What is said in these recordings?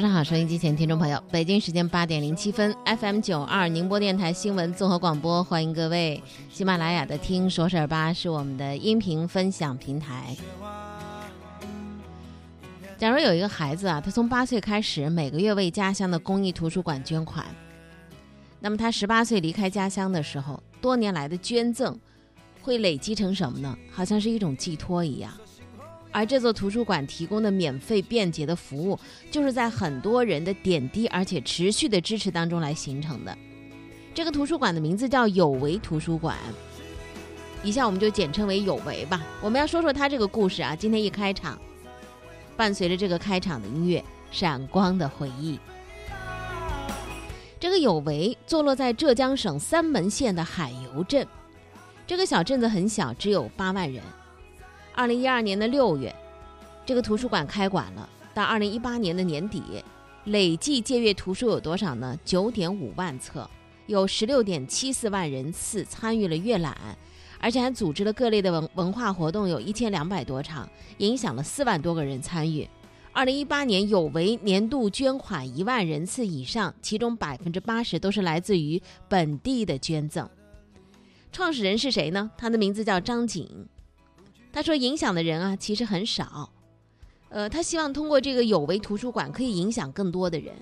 早上好，收音机前听众朋友，北京时间八点零七分，FM 九二宁波电台新闻综合广播，欢迎各位。喜马拉雅的听说事儿吧是我们的音频分享平台。假如有一个孩子啊，他从八岁开始每个月为家乡的公益图书馆捐款，那么他十八岁离开家乡的时候，多年来的捐赠会累积成什么呢？好像是一种寄托一样。而这座图书馆提供的免费便捷的服务，就是在很多人的点滴而且持续的支持当中来形成的。这个图书馆的名字叫有为图书馆，以下我们就简称为有为吧。我们要说说它这个故事啊。今天一开场。伴随着这个开场的音乐，《闪光的回忆》。这个有为坐落在浙江省三门县的海油镇，这个小镇子很小，只有八万人。二零一二年的六月，这个图书馆开馆了。到二零一八年的年底，累计借阅图书有多少呢？九点五万册，有十六点七四万人次参与了阅览。而且还组织了各类的文文化活动，有一千两百多场，影响了四万多个人参与。二零一八年有为年度捐款一万人次以上，其中百分之八十都是来自于本地的捐赠。创始人是谁呢？他的名字叫张景。他说影响的人啊其实很少，呃，他希望通过这个有为图书馆可以影响更多的人，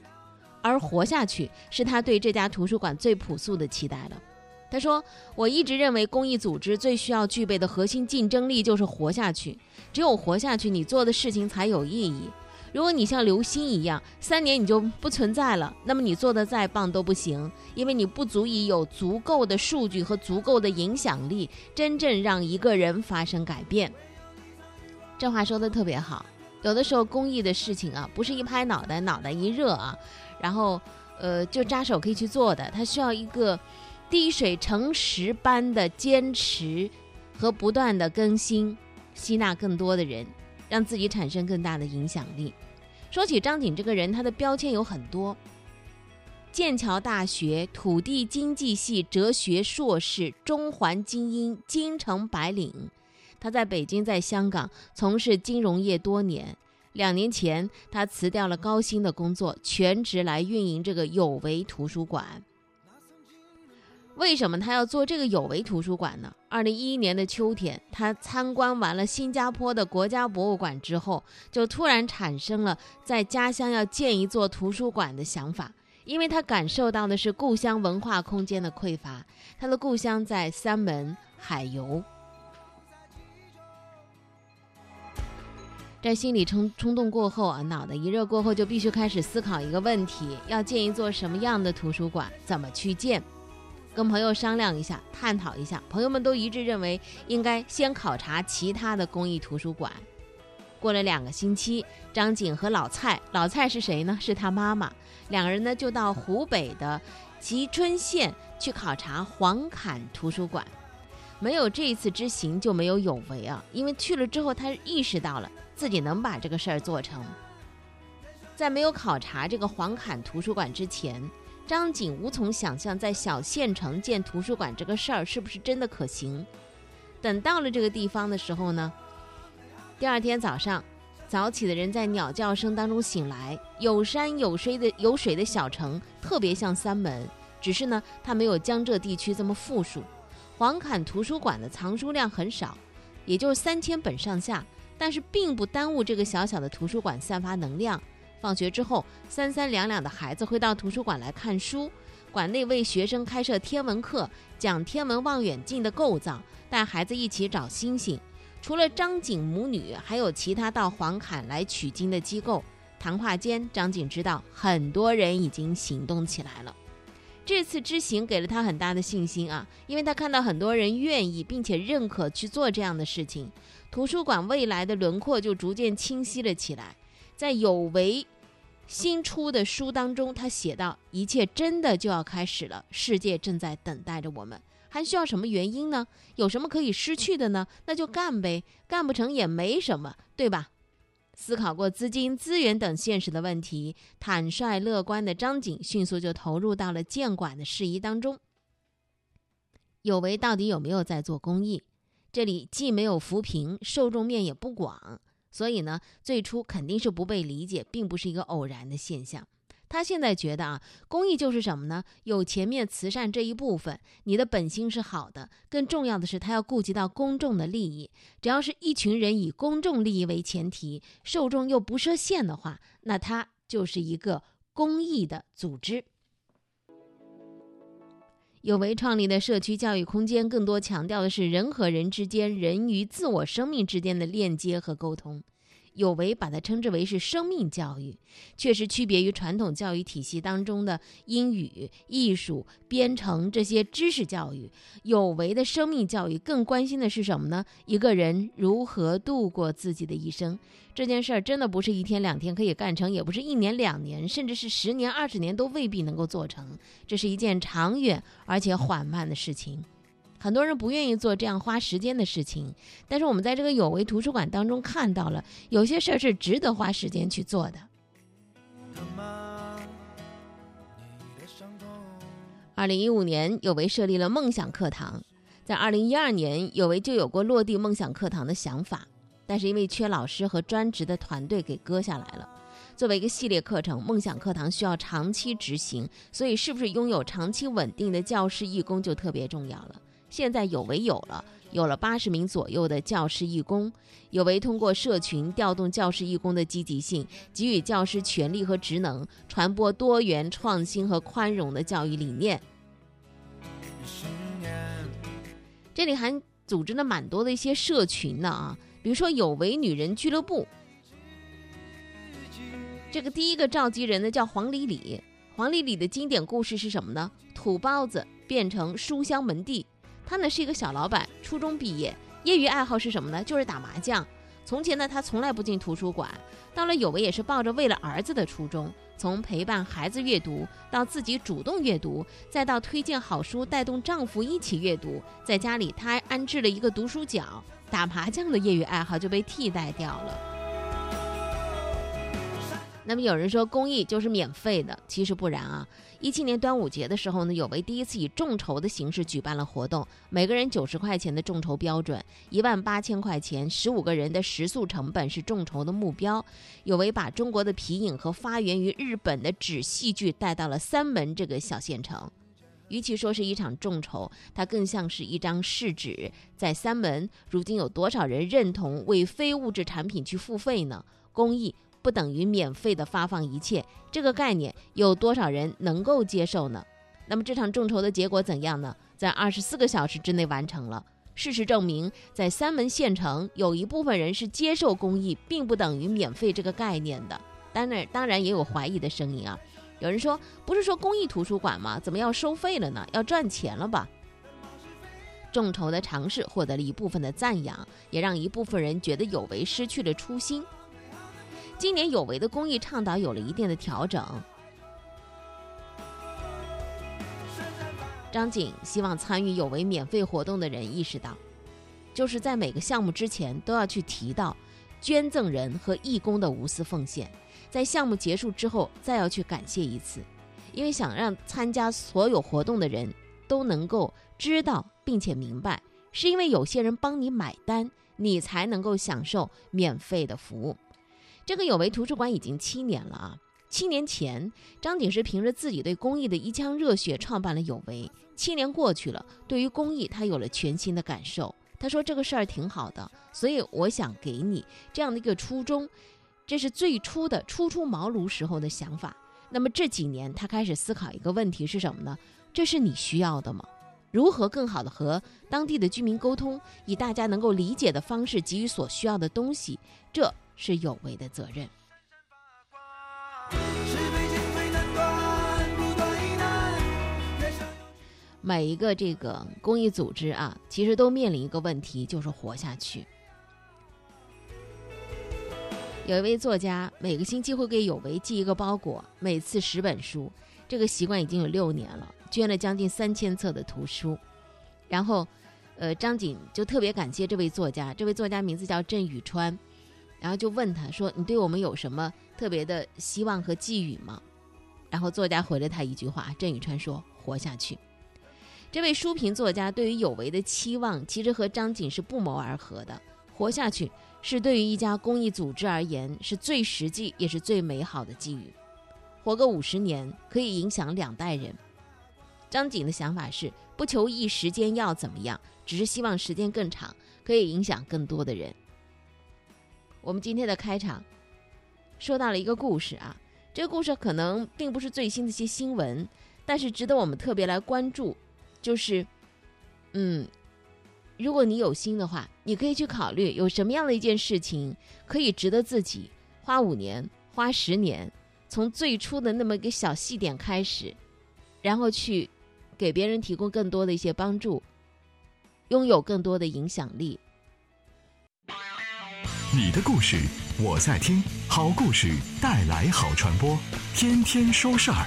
而活下去是他对这家图书馆最朴素的期待了。他说：“我一直认为，公益组织最需要具备的核心竞争力就是活下去。只有活下去，你做的事情才有意义。如果你像流星一样，三年你就不存在了，那么你做的再棒都不行，因为你不足以有足够的数据和足够的影响力，真正让一个人发生改变。”这话说的特别好。有的时候，公益的事情啊，不是一拍脑袋，脑袋一热啊，然后呃就扎手可以去做的，它需要一个。滴水成石般的坚持和不断的更新，吸纳更多的人，让自己产生更大的影响力。说起张景这个人，他的标签有很多：剑桥大学土地经济系哲学硕士，中环精英，京城白领。他在北京、在香港从事金融业多年。两年前，他辞掉了高薪的工作，全职来运营这个有为图书馆。为什么他要做这个有为图书馆呢？二零一一年的秋天，他参观完了新加坡的国家博物馆之后，就突然产生了在家乡要建一座图书馆的想法，因为他感受到的是故乡文化空间的匮乏。他的故乡在三门海油，在心里冲冲动过后啊，脑袋一热过后，就必须开始思考一个问题：要建一座什么样的图书馆？怎么去建？跟朋友商量一下，探讨一下，朋友们都一致认为应该先考察其他的公益图书馆。过了两个星期，张景和老蔡，老蔡是谁呢？是他妈妈。两个人呢就到湖北的蕲春县去考察黄坎图书馆。没有这一次之行，就没有有为啊！因为去了之后，他意识到了自己能把这个事儿做成。在没有考察这个黄坎图书馆之前。张景无从想象，在小县城建图书馆这个事儿是不是真的可行。等到了这个地方的时候呢，第二天早上，早起的人在鸟叫声当中醒来。有山有水的有水的小城，特别像三门，只是呢，它没有江浙地区这么富庶。黄坎图书馆的藏书量很少，也就是三千本上下，但是并不耽误这个小小的图书馆散发能量。放学之后，三三两两的孩子会到图书馆来看书。馆内为学生开设天文课，讲天文望远镜的构造，带孩子一起找星星。除了张景母女，还有其他到黄坎来取经的机构。谈话间，张景知道很多人已经行动起来了。这次之行给了他很大的信心啊，因为他看到很多人愿意并且认可去做这样的事情，图书馆未来的轮廓就逐渐清晰了起来。在有为新出的书当中，他写道：“一切真的就要开始了，世界正在等待着我们，还需要什么原因呢？有什么可以失去的呢？那就干呗，干不成也没什么，对吧？”思考过资金、资源等现实的问题，坦率乐观的张景迅速就投入到了建馆的事宜当中。有为到底有没有在做公益？这里既没有扶贫，受众面也不广，所以呢，最初肯定是不被理解，并不是一个偶然的现象。他现在觉得啊，公益就是什么呢？有前面慈善这一部分，你的本心是好的，更重要的是他要顾及到公众的利益。只要是一群人以公众利益为前提，受众又不设限的话，那它就是一个公益的组织。有为创立的社区教育空间，更多强调的是人和人之间、人与自我生命之间的链接和沟通。有为把它称之为是生命教育，确实区别于传统教育体系当中的英语、艺术、编程这些知识教育。有为的生命教育更关心的是什么呢？一个人如何度过自己的一生。这件事儿真的不是一天两天可以干成，也不是一年两年，甚至是十年二十年都未必能够做成。这是一件长远而且缓慢的事情。很多人不愿意做这样花时间的事情，但是我们在这个有为图书馆当中看到了，有些事儿是值得花时间去做的。二零一五年，有为设立了梦想课堂，在二零一二年，有为就有过落地梦想课堂的想法，但是因为缺老师和专职的团队，给搁下来了。作为一个系列课程，梦想课堂需要长期执行，所以是不是拥有长期稳定的教师义工就特别重要了。现在有为有了，有了八十名左右的教师义工。有为通过社群调动教师义工的积极性，给予教师权利和职能，传播多元、创新和宽容的教育理念。这里还组织了蛮多的一些社群呢啊，比如说有为女人俱乐部。这个第一个召集人呢叫黄丽丽，黄丽丽的经典故事是什么呢？土包子变成书香门第。他呢是一个小老板，初中毕业，业余爱好是什么呢？就是打麻将。从前呢，他从来不进图书馆。到了有为，也是抱着为了儿子的初衷，从陪伴孩子阅读，到自己主动阅读，再到推荐好书，带动丈夫一起阅读。在家里，他还安置了一个读书角，打麻将的业余爱好就被替代掉了。那么有人说公益就是免费的，其实不然啊。一七年端午节的时候呢，有为第一次以众筹的形式举办了活动，每个人九十块钱的众筹标准，一万八千块钱，十五个人的食宿成本是众筹的目标。有为把中国的皮影和发源于日本的纸戏剧带到了三门这个小县城。与其说是一场众筹，它更像是一张试纸。在三门，如今有多少人认同为非物质产品去付费呢？公益。不等于免费的发放一切，这个概念有多少人能够接受呢？那么这场众筹的结果怎样呢？在二十四个小时之内完成了。事实证明，在三门县城，有一部分人是接受公益，并不等于免费这个概念的。当然，当然也有怀疑的声音啊。有人说，不是说公益图书馆吗？怎么要收费了呢？要赚钱了吧？众筹的尝试获得了一部分的赞扬，也让一部分人觉得有为失去了初心。今年有为的公益倡导有了一定的调整。张景希望参与有为免费活动的人意识到，就是在每个项目之前都要去提到捐赠人和义工的无私奉献，在项目结束之后再要去感谢一次，因为想让参加所有活动的人都能够知道并且明白，是因为有些人帮你买单，你才能够享受免费的服务。这个有为图书馆已经七年了啊！七年前，张景石凭着自己对公益的一腔热血创办了有为。七年过去了，对于公益，他有了全新的感受。他说：“这个事儿挺好的，所以我想给你这样的一个初衷。”这是最初的初出茅庐时候的想法。那么这几年，他开始思考一个问题是什么呢？这是你需要的吗？如何更好的和当地的居民沟通，以大家能够理解的方式给予所需要的东西？这。是有为的责任。每一个这个公益组织啊，其实都面临一个问题，就是活下去。有一位作家每个星期会给有为寄一个包裹，每次十本书，这个习惯已经有六年了，捐了将近三千册的图书。然后，呃，张景就特别感谢这位作家，这位作家名字叫郑宇川。然后就问他说：“你对我们有什么特别的希望和寄语吗？”然后作家回了他一句话：“郑宇川说，活下去。”这位书评作家对于有为的期望，其实和张景是不谋而合的。活下去是对于一家公益组织而言，是最实际也是最美好的寄语。活个五十年，可以影响两代人。张景的想法是，不求一时间要怎么样，只是希望时间更长，可以影响更多的人。我们今天的开场说到了一个故事啊，这个故事可能并不是最新的一些新闻，但是值得我们特别来关注。就是，嗯，如果你有心的话，你可以去考虑有什么样的一件事情可以值得自己花五年、花十年，从最初的那么一个小细点开始，然后去给别人提供更多的一些帮助，拥有更多的影响力。你的故事我在听，好故事带来好传播，天天说事儿。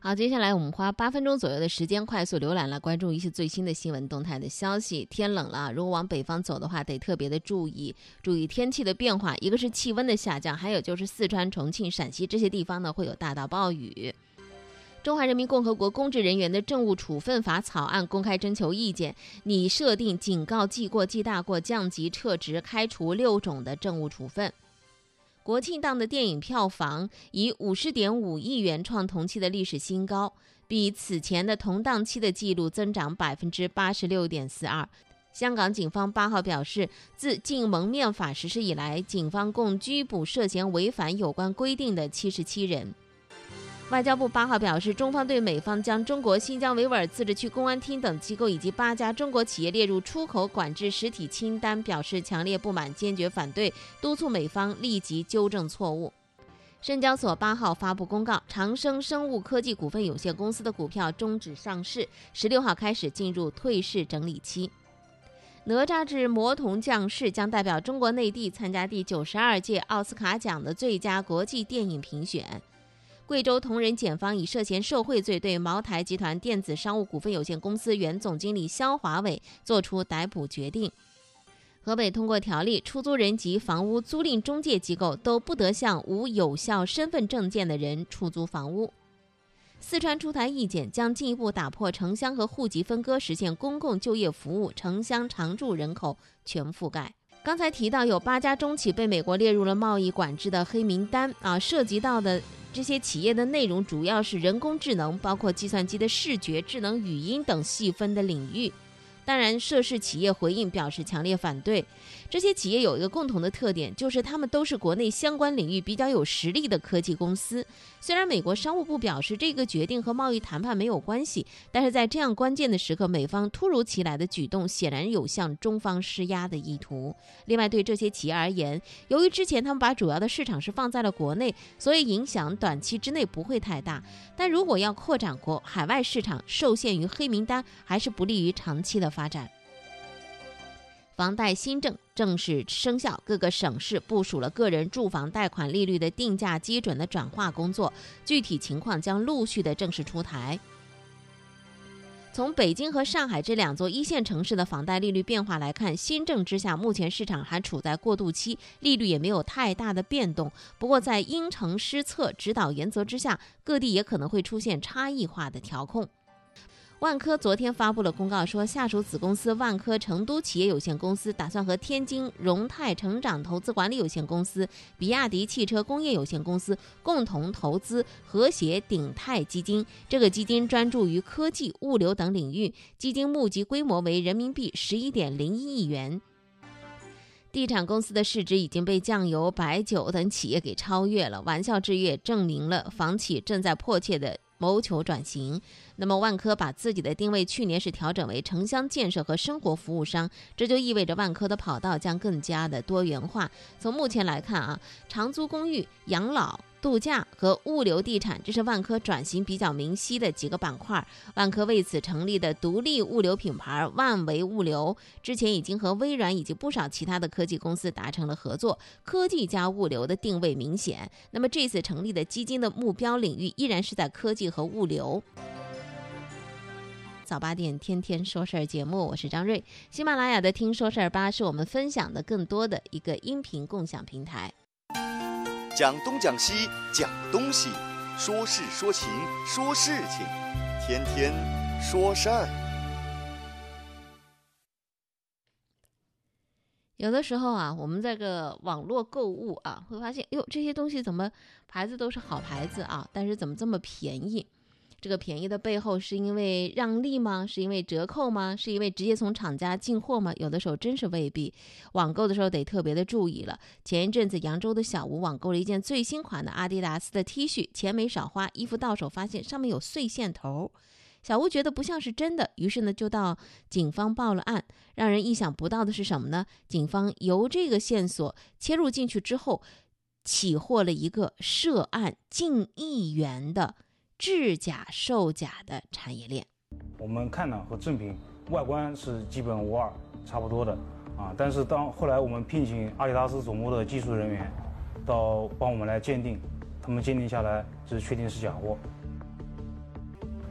好，接下来我们花八分钟左右的时间，快速浏览了关注一些最新的新闻动态的消息。天冷了，如果往北方走的话，得特别的注意，注意天气的变化。一个是气温的下降，还有就是四川、重庆、陕西这些地方呢会有大到暴雨。中华人民共和国公职人员的政务处分法草案公开征求意见，拟设定警告、记过、记大过、降级、撤职、开除六种的政务处分。国庆档的电影票房以五十点五亿元创同期的历史新高，比此前的同档期的记录增长百分之八十六点四二。香港警方八号表示，自禁蒙面法实施以来，警方共拘捕涉嫌违反有关规定的七十七人。外交部八号表示，中方对美方将中国新疆维吾尔自治区公安厅等机构以及八家中国企业列入出口管制实体清单表示强烈不满，坚决反对，督促美方立即纠正错误。深交所八号发布公告，长生生物科技股份有限公司的股票终止上市，十六号开始进入退市整理期。哪吒之魔童降世将代表中国内地参加第九十二届奥斯卡奖的最佳国际电影评选。贵州铜仁检方以涉嫌受贿罪对茅台集团电子商务股份有限公司原总经理肖华伟作出逮捕决定。河北通过条例，出租人及房屋租赁中介机构都不得向无有效身份证件的人出租房屋。四川出台意见，将进一步打破城乡和户籍分割，实现公共就业服务城乡常住人口全覆盖。刚才提到有八家中企被美国列入了贸易管制的黑名单啊，涉及到的。这些企业的内容主要是人工智能，包括计算机的视觉、智能语音等细分的领域。当然，涉事企业回应表示强烈反对。这些企业有一个共同的特点，就是他们都是国内相关领域比较有实力的科技公司。虽然美国商务部表示这个决定和贸易谈判没有关系，但是在这样关键的时刻，美方突如其来的举动显然有向中方施压的意图。另外，对这些企业而言，由于之前他们把主要的市场是放在了国内，所以影响短期之内不会太大。但如果要扩展国海外市场，受限于黑名单，还是不利于长期的发展。房贷新政正式生效，各个省市部署了个人住房贷款利率的定价基准的转化工作，具体情况将陆续的正式出台。从北京和上海这两座一线城市的房贷利率变化来看，新政之下，目前市场还处在过渡期，利率也没有太大的变动。不过，在因城施策指导原则之下，各地也可能会出现差异化的调控。万科昨天发布了公告，说下属子公司万科成都企业有限公司打算和天津荣泰成长投资管理有限公司、比亚迪汽车工业有限公司共同投资和谐鼎泰基金。这个基金专注于科技、物流等领域，基金募集规模为人民币十一点零一亿元。地产公司的市值已经被酱油、白酒等企业给超越了。玩笑之月证明了房企正在迫切的。谋求转型，那么万科把自己的定位去年是调整为城乡建设和生活服务商，这就意味着万科的跑道将更加的多元化。从目前来看啊，长租公寓、养老。度假和物流地产，这是万科转型比较明晰的几个板块。万科为此成立的独立物流品牌万维物流，之前已经和微软以及不少其他的科技公司达成了合作，科技加物流的定位明显。那么这次成立的基金的目标领域依然是在科技和物流。早八点天天说事儿节目，我是张瑞。喜马拉雅的听说事儿吧是我们分享的更多的一个音频共享平台。讲东讲西讲东西，说事说情说事情，天天说事儿。有的时候啊，我们这个网络购物啊，会发现，哟，这些东西怎么牌子都是好牌子啊，但是怎么这么便宜？这个便宜的背后是因为让利吗？是因为折扣吗？是因为直接从厂家进货吗？有的时候真是未必。网购的时候得特别的注意了。前一阵子扬州的小吴网购了一件最新款的阿迪达斯的 T 恤，钱没少花，衣服到手发现上面有碎线头。小吴觉得不像是真的，于是呢就到警方报了案。让人意想不到的是什么呢？警方由这个线索切入进去之后，起获了一个涉案近亿元的制假售假的产业链。我们看呢和正品外观是基本无二，差不多的啊。但是当后来我们聘请阿迪达斯总部的技术人员到帮我们来鉴定，他们鉴定下来是确定是假货。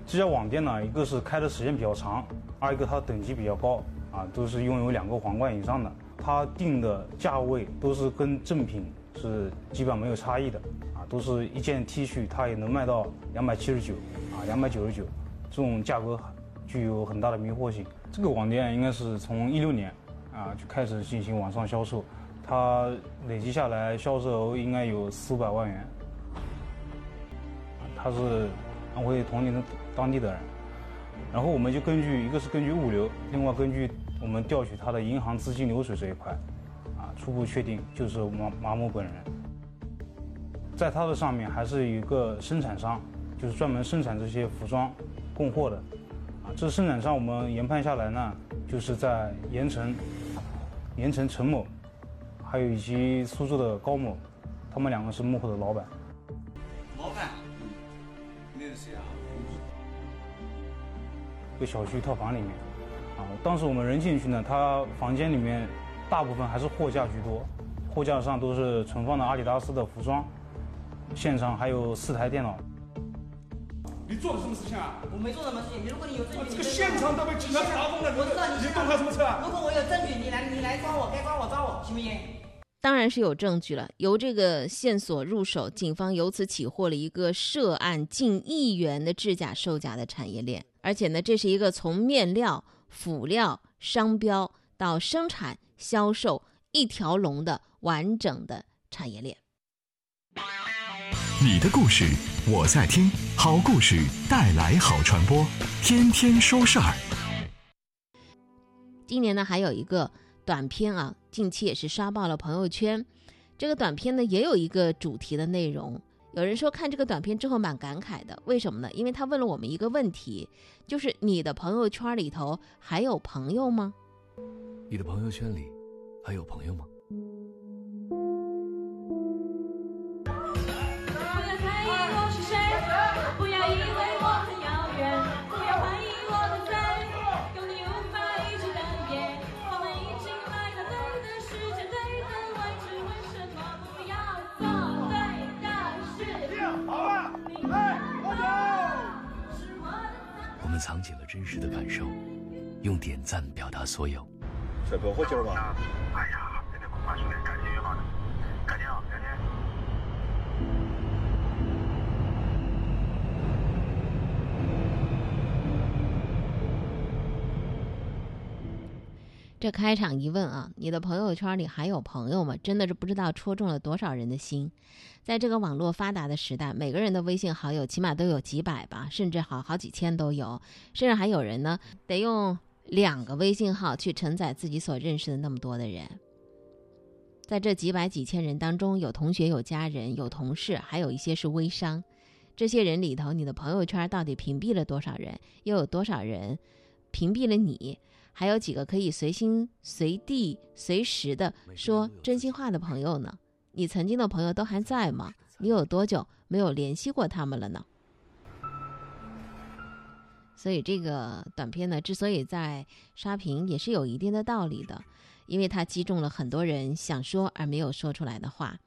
这家网店呢，一个是开的时间比较长，二一个它等级比较高啊，都是拥有两个皇冠以上的。它定的价位都是跟正品是基本没有差异的，都是一件 T 恤，它也能卖到两百七十九啊，两百九十九，这种价格具有很大的迷惑性。这个网店应该是从一六年啊就开始进行网上销售，它累计下来销售额应该有四五百万元。他是安徽铜陵的。当地的人，然后我们就根据一个是根据物流，另外根据我们调取他的银行资金流水这一块，啊，初步确定就是马马某本人。在他的上面还是有一个生产商，就是专门生产这些服装供货的，啊，这生产商我们研判下来呢，就是在盐城，盐城陈某，还有以及苏州的高某，他们两个是幕后的老板。老板，那是谁啊？一个小区套房里面，啊，当时我们人进去呢，他房间里面大部分还是货架居多，货架上都是存放的阿迪达斯的服装，现场还有四台电脑。你做了什么事情啊？我没做什么事情。如果你有证据，这个现场都被警察查封了，我知道你动他什么车啊？如果我有证据，你来你来抓我，该抓我抓我，行不行？当然是有证据了。由这个线索入手，警方由此起获了一个涉案近亿元的制假售假的产业链。而且呢，这是一个从面料、辅料、商标到生产、销售一条龙的完整的产业链。你的故事我在听，好故事带来好传播，天天说事儿。今年呢，还有一个短片啊，近期也是刷爆了朋友圈。这个短片呢，也有一个主题的内容。有人说看这个短片之后蛮感慨的，为什么呢？因为他问了我们一个问题，就是你的朋友圈里头还有朋友吗？你的朋友圈里还有朋友吗？藏起了真实的感受，用点赞表达所有。帅哥，火劲儿吧？哎呀，今天恐怕是连改这开场一问啊，你的朋友圈里还有朋友吗？真的是不知道戳中了多少人的心。在这个网络发达的时代，每个人的微信好友起码都有几百吧，甚至好好几千都有，甚至还有人呢得用两个微信号去承载自己所认识的那么多的人。在这几百几千人当中，有同学、有家人、有同事，还有一些是微商。这些人里头，你的朋友圈到底屏蔽了多少人？又有多少人屏蔽了你？还有几个可以随心随地、随时的说真心话的朋友呢？你曾经的朋友都还在吗？你有多久没有联系过他们了呢？所以这个短片呢，之所以在刷屏，也是有一定的道理的，因为它击中了很多人想说而没有说出来的话。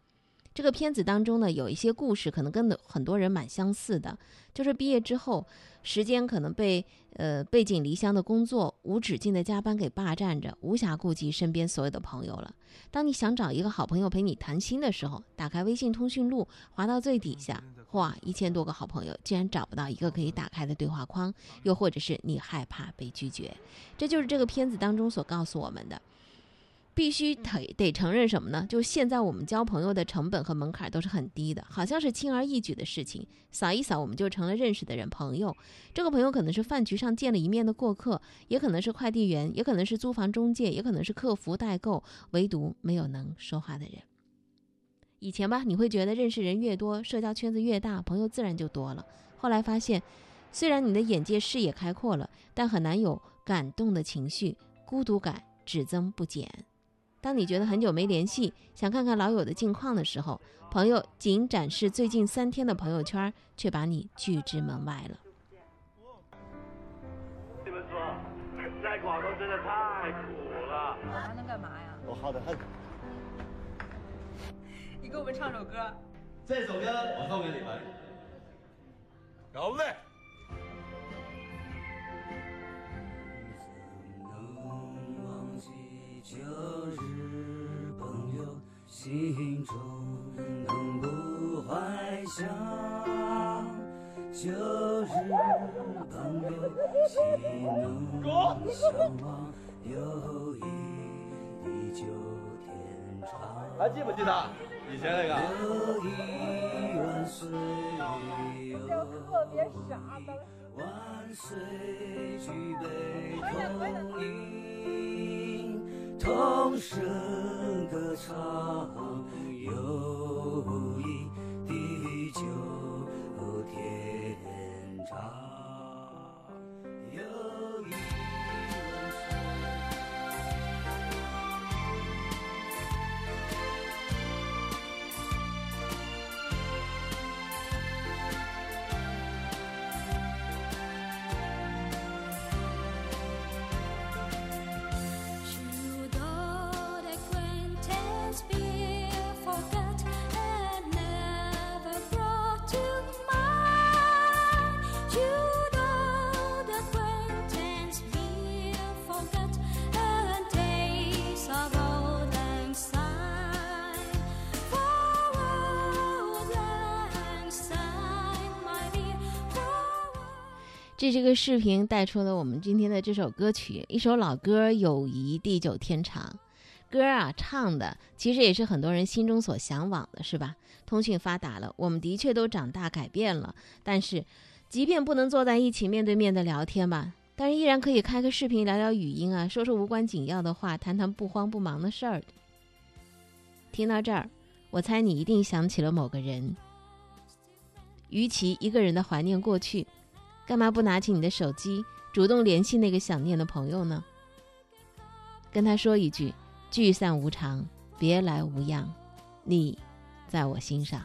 这个片子当中呢，有一些故事可能跟很多人蛮相似的，就是毕业之后，时间可能被呃背井离乡的工作、无止境的加班给霸占着，无暇顾及身边所有的朋友了。当你想找一个好朋友陪你谈心的时候，打开微信通讯录，滑到最底下，哇，一千多个好朋友，竟然找不到一个可以打开的对话框，又或者是你害怕被拒绝，这就是这个片子当中所告诉我们的。必须得得承认什么呢？就是现在我们交朋友的成本和门槛都是很低的，好像是轻而易举的事情，扫一扫我们就成了认识的人朋友。这个朋友可能是饭局上见了一面的过客，也可能是快递员，也可能是租房中介，也可能是客服代购，唯独没有能说话的人。以前吧，你会觉得认识人越多，社交圈子越大，朋友自然就多了。后来发现，虽然你的眼界视野开阔了，但很难有感动的情绪，孤独感只增不减。当你觉得很久没联系，想看看老友的近况的时候，朋友仅展示最近三天的朋友圈，却把你拒之门外了。你们说，在广东真的太苦了。还能干嘛呀？我好的很。你给我们唱首歌。这首歌我送给你们。好嘞。旧日朋友，心中能不怀想？旧日朋友，岂能相忘？友谊地久天长。还记不记得以前那个？友谊万岁！特别傻的。万岁！举杯同饮。同声歌唱，这这个视频带出了我们今天的这首歌曲，一首老歌《友谊地久天长》。歌啊，唱的其实也是很多人心中所向往的，是吧？通讯发达了，我们的确都长大改变了，但是，即便不能坐在一起面对面的聊天吧，但是依然可以开个视频聊聊语音啊，说说无关紧要的话，谈谈不慌不忙的事儿。听到这儿，我猜你一定想起了某个人。与其一个人的怀念过去，干嘛不拿起你的手机，主动联系那个想念的朋友呢？跟他说一句：“聚散无常，别来无恙，你在我心上。”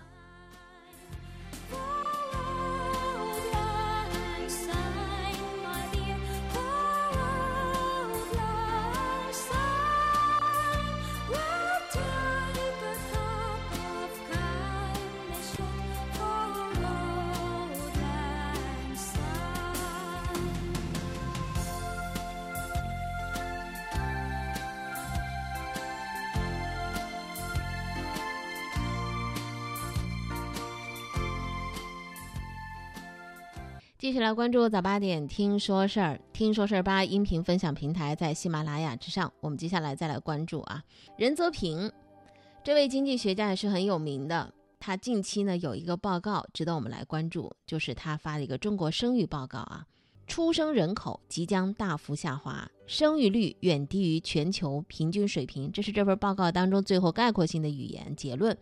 继续来关注早八点听说事儿，听说事儿吧音频分享平台在喜马拉雅之上。我们接下来再来关注啊，任泽平这位经济学家也是很有名的。他近期呢有一个报告值得我们来关注，就是他发的一个中国生育报告啊，出生人口即将大幅下滑，生育率远低于全球平均水平。这是这份报告当中最后概括性的语言结论。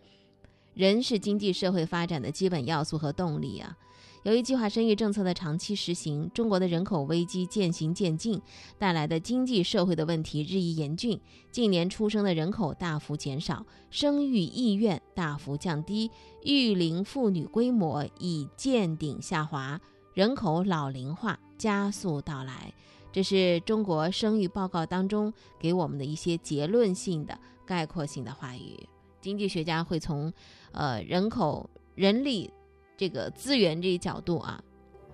人是经济社会发展的基本要素和动力啊。由于计划生育政策的长期实行，中国的人口危机渐行渐近，带来的经济社会的问题日益严峻。近年出生的人口大幅减少，生育意愿大幅降低，育龄妇女规模已见顶下滑，人口老龄化加速到来。这是中国生育报告当中给我们的一些结论性的、概括性的话语。经济学家会从呃人口、人力这个资源这一角度啊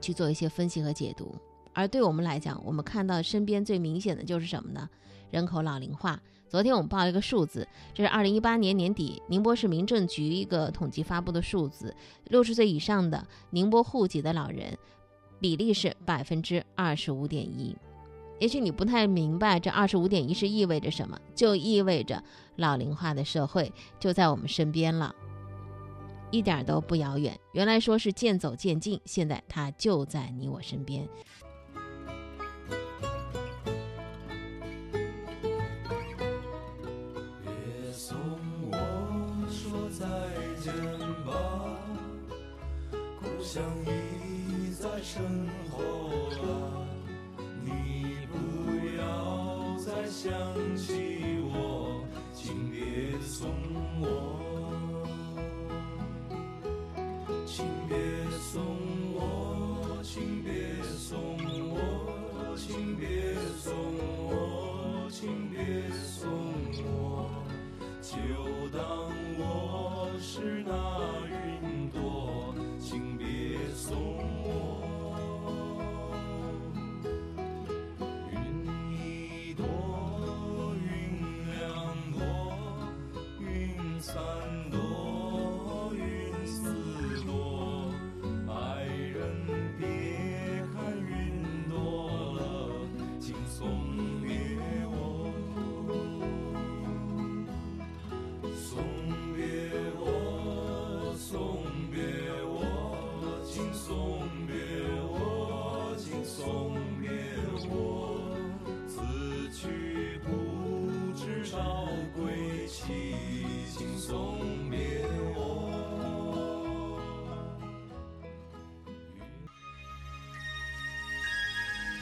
去做一些分析和解读。而对我们来讲，我们看到身边最明显的就是什么呢？人口老龄化。昨天我们报一个数字，这是二零一八年年底宁波市民政局一个统计发布的数字，六十岁以上的宁波户籍的老人比例是百分之二十五点一。也许你不太明白这二十五点一是意味着什么，就意味着老龄化的社会就在我们身边了，一点都不遥远。原来说是渐走渐近，现在它就在你我身边。别送我说再见吧，故乡已在身后了。你不要再想起我，请别送我，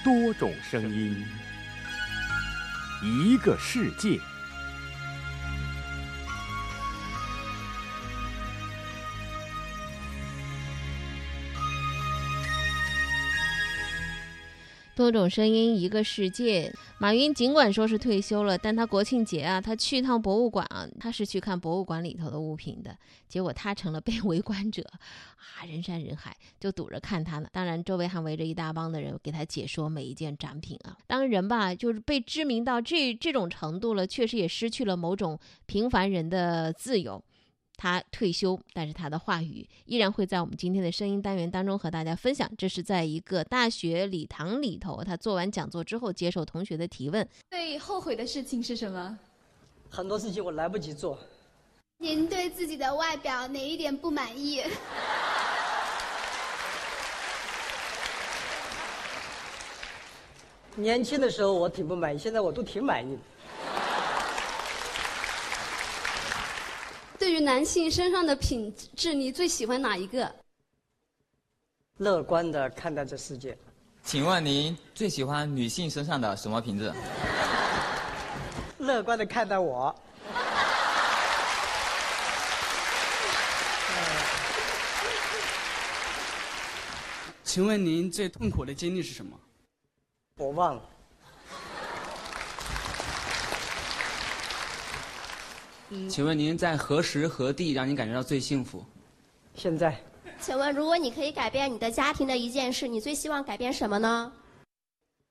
多种声音，一个世界。多种声音，一个世界。马云尽管说是退休了，但他国庆节啊，他去一趟博物馆啊，他是去看博物馆里头的物品的。结果他成了被围观者，啊，人山人海，就堵着看他呢。当然，周围还围着一大帮的人给他解说每一件展品啊。当人吧，就是被知名到这这种程度了，确实也失去了某种平凡人的自由。他退休，但是他的话语依然会在我们今天的声音单元当中和大家分享。这是在一个大学礼堂里头，他做完讲座之后接受同学的提问。最后悔的事情是什么？很多事情我来不及做。您对自己的外表哪一点不满意？年轻的时候我挺不满意，现在我都挺满意的。于男性身上的品质，你最喜欢哪一个？乐观的看待这世界。请问您最喜欢女性身上的什么品质？乐观的看待我。请问您最痛苦的经历是什么？我忘了。请问您在何时何地让您感觉到最幸福？现在。请问，如果你可以改变你的家庭的一件事，你最希望改变什么呢？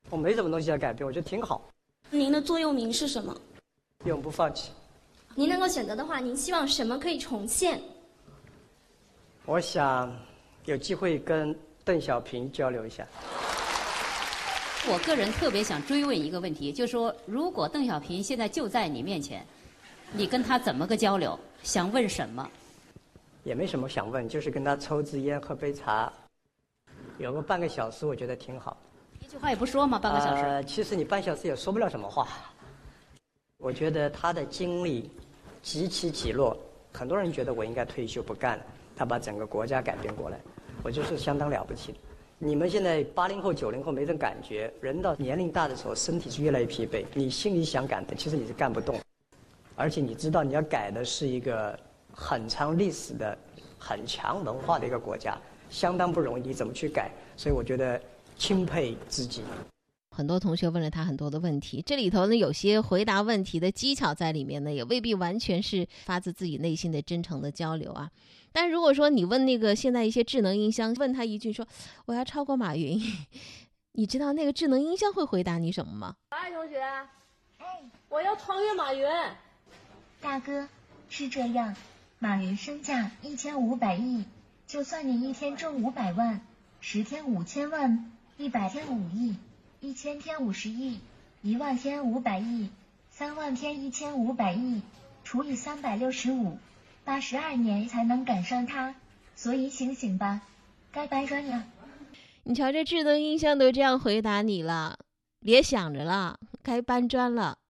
我没什么东西要改变，我觉得挺好。您的座右铭是什么？永不放弃。您能够选择的话，您希望什么可以重现？我想有机会跟邓小平交流一下。我个人特别想追问一个问题，就是说，如果邓小平现在就在你面前，你跟他怎么个交流？想问什么？也没什么想问，就是跟他抽支烟、喝杯茶，有个半个小时，我觉得挺好。一句话也不说嘛？半个小时？呃，其实你半小时也说不了什么话。我觉得他的经历极起极落，很多人觉得我应该退休不干了，他把整个国家改变过来，我就是相当了不起的。你们现在八零后、九零后没这种感觉，人到年龄大的时候，身体是越来越疲惫，你心里想干的，其实你是干不动，而且你知道你要改的是一个很长历史的、很强文化的一个国家，相当不容易，你怎么去改？所以我觉得钦佩自己。很多同学问了他很多的问题，这里头呢有些回答问题的技巧在里面呢，也未必完全是发自自己内心的真诚的交流啊。但如果说你问那个现在一些智能音箱，问他一句说我要超过马云，你知道那个智能音箱会回答你什么吗？哎，同学，我要超越马云。大哥，是这样，马云身价一千五百亿，就算你一天挣五百万，十天五千万，一百天五亿，一千天五十亿，一万天五百亿，三万天一千五百亿，除以三百六十五，八十二年才能赶上他。所以醒醒吧，该搬砖了。你瞧这智能音箱都这样回答你了，别想着了，该搬砖了。